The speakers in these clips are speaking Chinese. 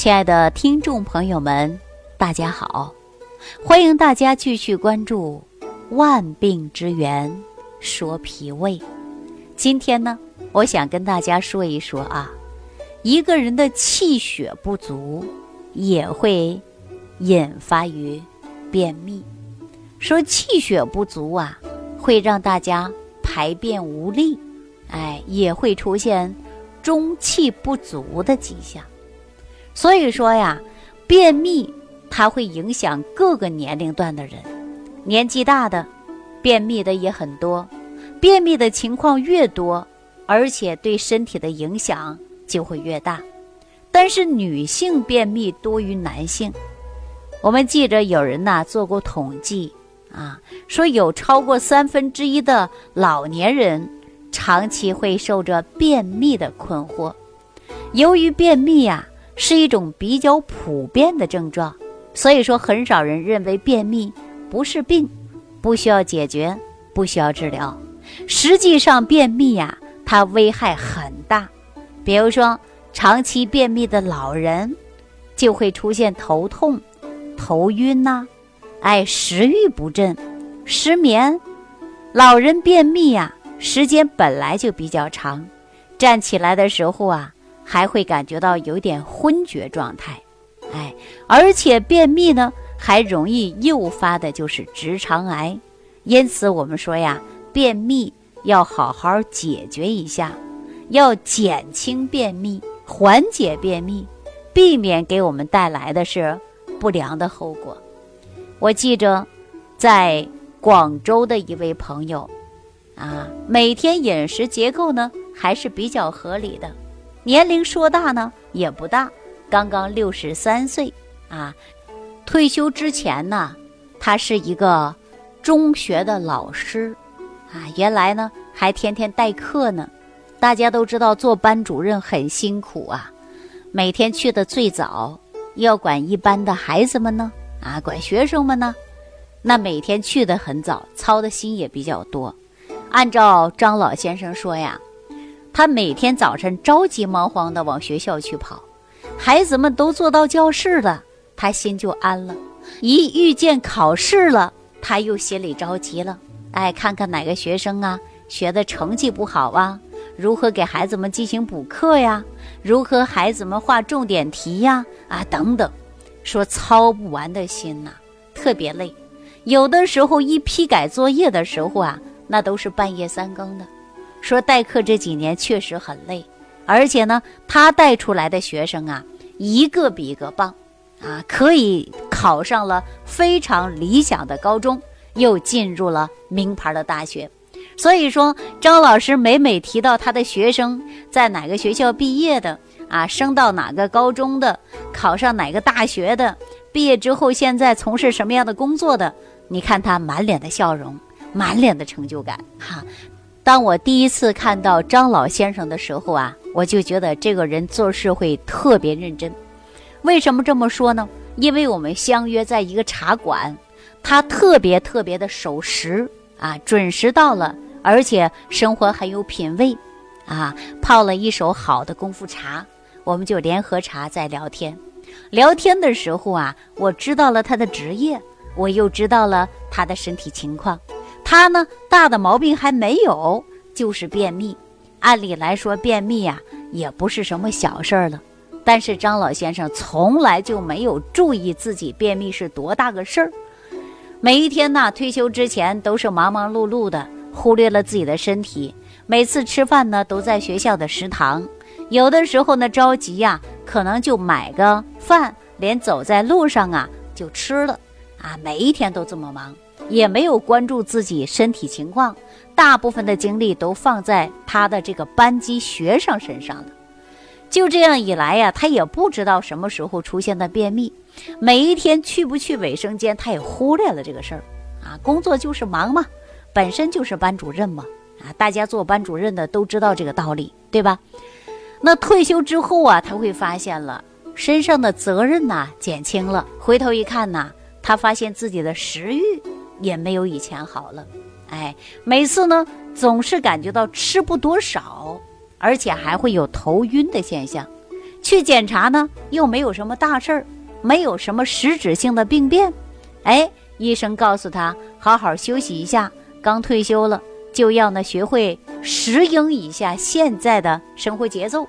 亲爱的听众朋友们，大家好！欢迎大家继续关注《万病之源说脾胃》。今天呢，我想跟大家说一说啊，一个人的气血不足也会引发于便秘。说气血不足啊，会让大家排便无力，哎，也会出现中气不足的迹象。所以说呀，便秘它会影响各个年龄段的人，年纪大的便秘的也很多，便秘的情况越多，而且对身体的影响就会越大。但是女性便秘多于男性，我们记着有人呐做过统计啊，说有超过三分之一的老年人长期会受着便秘的困惑，由于便秘呀。是一种比较普遍的症状，所以说很少人认为便秘不是病，不需要解决，不需要治疗。实际上，便秘呀，它危害很大。比如说，长期便秘的老人就会出现头痛、头晕呐，哎，食欲不振、失眠。老人便秘呀，时间本来就比较长，站起来的时候啊。还会感觉到有点昏厥状态，哎，而且便秘呢，还容易诱发的就是直肠癌，因此我们说呀，便秘要好好解决一下，要减轻便秘，缓解便秘，避免给我们带来的是不良的后果。我记着，在广州的一位朋友，啊，每天饮食结构呢还是比较合理的。年龄说大呢也不大，刚刚六十三岁啊。退休之前呢，他是一个中学的老师啊。原来呢还天天代课呢。大家都知道做班主任很辛苦啊，每天去的最早，要管一班的孩子们呢啊，管学生们呢。那每天去的很早，操的心也比较多。按照张老先生说呀。他每天早晨着急忙慌地往学校去跑，孩子们都坐到教室了，他心就安了。一遇见考试了，他又心里着急了。哎，看看哪个学生啊学的成绩不好啊？如何给孩子们进行补课呀？如何孩子们画重点题呀？啊，等等，说操不完的心呐，特别累。有的时候一批改作业的时候啊，那都是半夜三更的。说代课这几年确实很累，而且呢，他带出来的学生啊，一个比一个棒，啊，可以考上了非常理想的高中，又进入了名牌的大学。所以说，张老师每每提到他的学生在哪个学校毕业的，啊，升到哪个高中的，考上哪个大学的，毕业之后现在从事什么样的工作的，你看他满脸的笑容，满脸的成就感，哈。当我第一次看到张老先生的时候啊，我就觉得这个人做事会特别认真。为什么这么说呢？因为我们相约在一个茶馆，他特别特别的守时啊，准时到了，而且生活很有品位，啊，泡了一手好的功夫茶，我们就连喝茶在聊天。聊天的时候啊，我知道了他的职业，我又知道了他的身体情况。他呢，大的毛病还没有，就是便秘。按理来说，便秘呀也不是什么小事儿了。但是张老先生从来就没有注意自己便秘是多大个事儿。每一天呢，退休之前都是忙忙碌碌的，忽略了自己的身体。每次吃饭呢，都在学校的食堂。有的时候呢，着急呀，可能就买个饭，连走在路上啊就吃了。啊，每一天都这么忙。也没有关注自己身体情况，大部分的精力都放在他的这个班级学生身上了。就这样一来呀，他也不知道什么时候出现的便秘，每一天去不去卫生间，他也忽略了这个事儿。啊，工作就是忙嘛，本身就是班主任嘛。啊，大家做班主任的都知道这个道理，对吧？那退休之后啊，他会发现了身上的责任呐减轻了，回头一看呐，他发现自己的食欲。也没有以前好了，哎，每次呢总是感觉到吃不多少，而且还会有头晕的现象。去检查呢又没有什么大事儿，没有什么实质性的病变。哎，医生告诉他好好休息一下，刚退休了就要呢学会适应一下现在的生活节奏。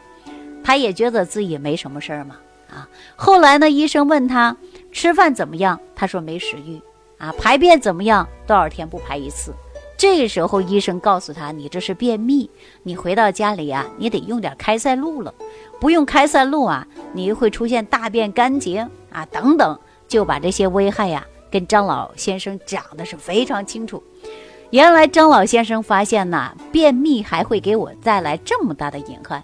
他也觉得自己没什么事儿嘛，啊，后来呢，医生问他吃饭怎么样，他说没食欲，啊，排便怎么样，多少天不排一次？这个时候医生告诉他，你这是便秘，你回到家里呀，你得用点开塞露了，不用开塞露啊，你会出现大便干结啊等等，就把这些危害呀跟张老先生讲的是非常清楚。原来张老先生发现呐，便秘还会给我带来这么大的隐患。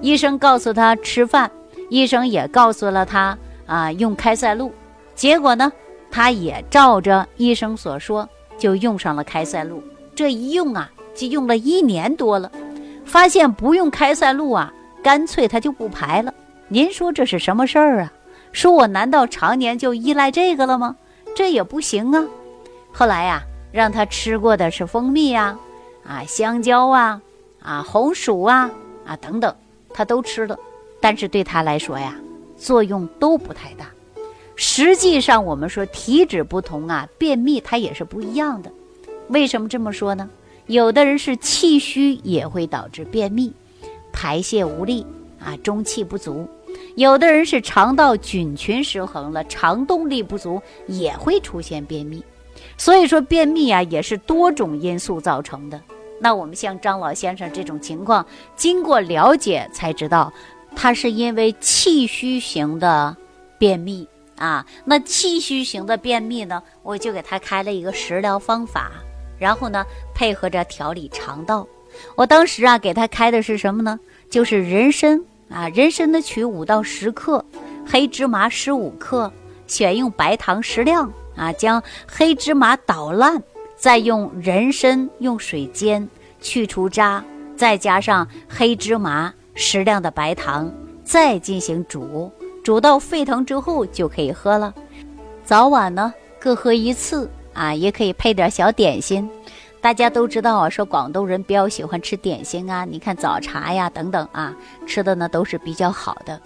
医生告诉他吃饭，医生也告诉了他啊用开塞露，结果呢，他也照着医生所说就用上了开塞露。这一用啊，就用了一年多了，发现不用开塞露啊，干脆他就不排了。您说这是什么事儿啊？说我难道常年就依赖这个了吗？这也不行啊。后来呀，让他吃过的是蜂蜜呀，啊香蕉啊，啊红薯啊，啊等等。他都吃了，但是对他来说呀，作用都不太大。实际上，我们说体质不同啊，便秘它也是不一样的。为什么这么说呢？有的人是气虚也会导致便秘，排泄无力啊，中气不足；有的人是肠道菌群失衡了，肠动力不足也会出现便秘。所以说，便秘啊也是多种因素造成的。那我们像张老先生这种情况，经过了解才知道，他是因为气虚型的便秘啊。那气虚型的便秘呢，我就给他开了一个食疗方法，然后呢，配合着调理肠道。我当时啊，给他开的是什么呢？就是人参啊，人参的取五到十克，黑芝麻十五克，选用白糖适量啊，将黑芝麻捣烂。再用人参用水煎，去除渣，再加上黑芝麻、适量的白糖，再进行煮，煮到沸腾之后就可以喝了。早晚呢各喝一次啊，也可以配点小点心。大家都知道啊，说广东人比较喜欢吃点心啊，你看早茶呀等等啊，吃的呢都是比较好的。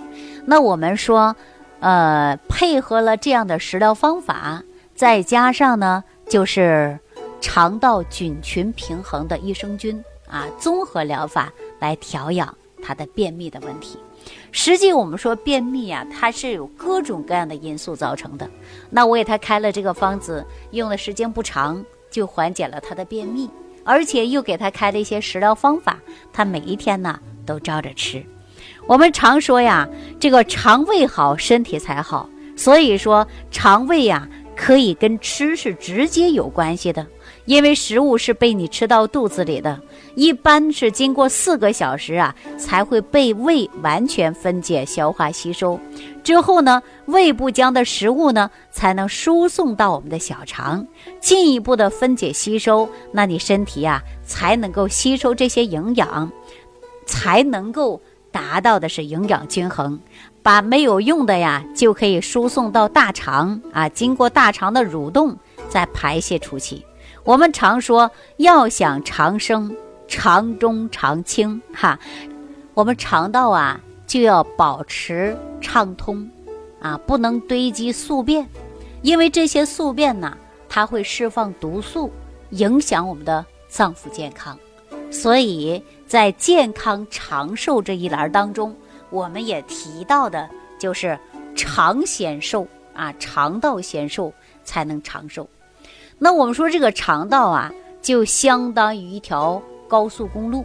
那我们说，呃，配合了这样的食疗方法，再加上呢就是。肠道菌群平衡的益生菌啊，综合疗法来调养他的便秘的问题。实际我们说便秘啊，它是有各种各样的因素造成的。那我给他开了这个方子，用的时间不长，就缓解了他的便秘，而且又给他开了一些食疗方法，他每一天呢都照着吃。我们常说呀，这个肠胃好，身体才好。所以说肠胃呀，可以跟吃是直接有关系的。因为食物是被你吃到肚子里的，一般是经过四个小时啊，才会被胃完全分解、消化、吸收。之后呢，胃部将的食物呢，才能输送到我们的小肠，进一步的分解吸收。那你身体呀，才能够吸收这些营养，才能够达到的是营养均衡。把没有用的呀，就可以输送到大肠啊，经过大肠的蠕动，再排泄出去。我们常说，要想长生，肠中常清哈。我们肠道啊，就要保持畅通，啊，不能堆积宿便，因为这些宿便呢，它会释放毒素，影响我们的脏腑健康。所以在健康长寿这一栏当中，我们也提到的就是肠先寿啊，肠道先寿才能长寿。那我们说这个肠道啊，就相当于一条高速公路，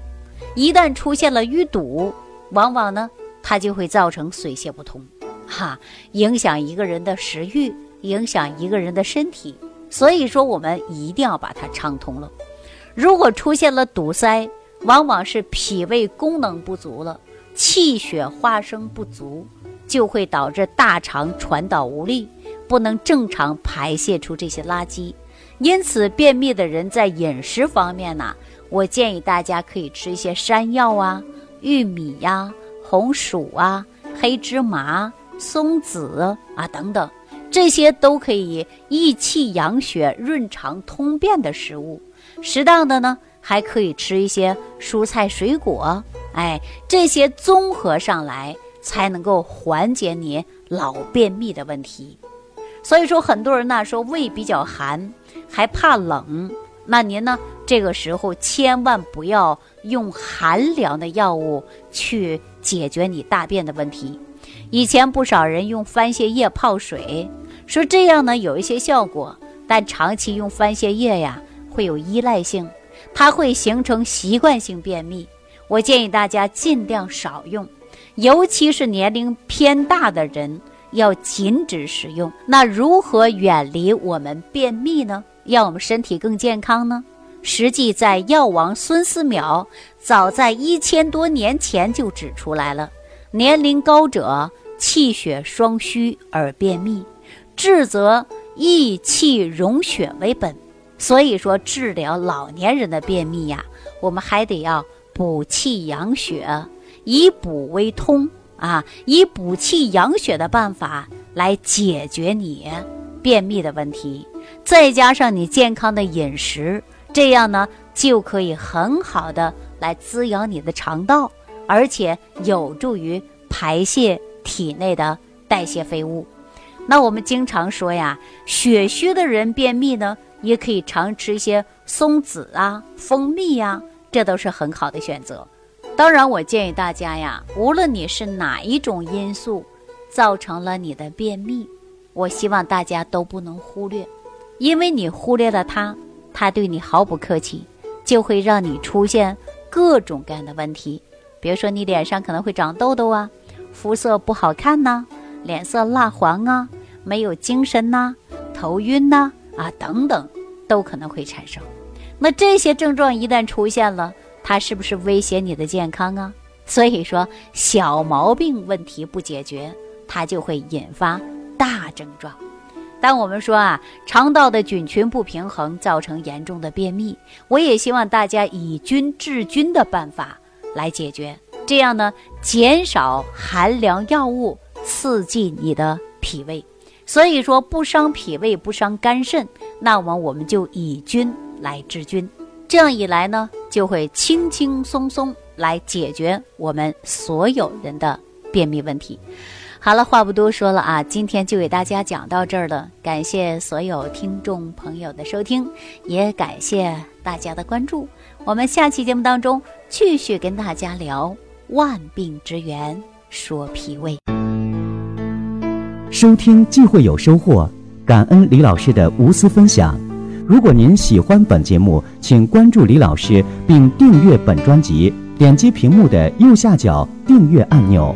一旦出现了淤堵，往往呢，它就会造成水泄不通，哈，影响一个人的食欲，影响一个人的身体。所以说，我们一定要把它畅通了。如果出现了堵塞，往往是脾胃功能不足了，气血化生不足，就会导致大肠传导无力，不能正常排泄出这些垃圾。因此，便秘的人在饮食方面呢，我建议大家可以吃一些山药啊、玉米呀、红薯啊、黑芝麻、松子啊等等，这些都可以益气养血、润肠通便的食物。适当的呢，还可以吃一些蔬菜水果。哎，这些综合上来，才能够缓解你老便秘的问题。所以说，很多人呢说胃比较寒，还怕冷，那您呢这个时候千万不要用寒凉的药物去解决你大便的问题。以前不少人用番泻叶泡水，说这样呢有一些效果，但长期用番泻叶呀会有依赖性，它会形成习惯性便秘。我建议大家尽量少用，尤其是年龄偏大的人。要禁止使用。那如何远离我们便秘呢？让我们身体更健康呢？实际在药王孙思邈早在一千多年前就指出来了：年龄高者气血双虚而便秘，治则益气溶血为本。所以说，治疗老年人的便秘呀，我们还得要补气养血，以补为通。啊，以补气养血的办法来解决你便秘的问题，再加上你健康的饮食，这样呢就可以很好的来滋养你的肠道，而且有助于排泄体内的代谢废物。那我们经常说呀，血虚的人便秘呢，也可以常吃一些松子啊、蜂蜜呀，这都是很好的选择。当然，我建议大家呀，无论你是哪一种因素造成了你的便秘，我希望大家都不能忽略，因为你忽略了它，它对你毫不客气，就会让你出现各种各样的问题。比如说，你脸上可能会长痘痘啊，肤色不好看呐，脸色蜡黄啊，没有精神呐，头晕呐，啊等等，都可能会产生。那这些症状一旦出现了，它是不是威胁你的健康啊？所以说，小毛病问题不解决，它就会引发大症状。当我们说啊，肠道的菌群不平衡造成严重的便秘，我也希望大家以菌治菌的办法来解决，这样呢，减少寒凉药物刺激你的脾胃。所以说，不伤脾胃，不伤肝肾，那么我们就以菌来治菌。这样一来呢，就会轻轻松松来解决我们所有人的便秘问题。好了，话不多说了啊，今天就给大家讲到这儿了。感谢所有听众朋友的收听，也感谢大家的关注。我们下期节目当中继续跟大家聊万病之源，说脾胃。收听既会有收获，感恩李老师的无私分享。如果您喜欢本节目，请关注李老师并订阅本专辑，点击屏幕的右下角订阅按钮。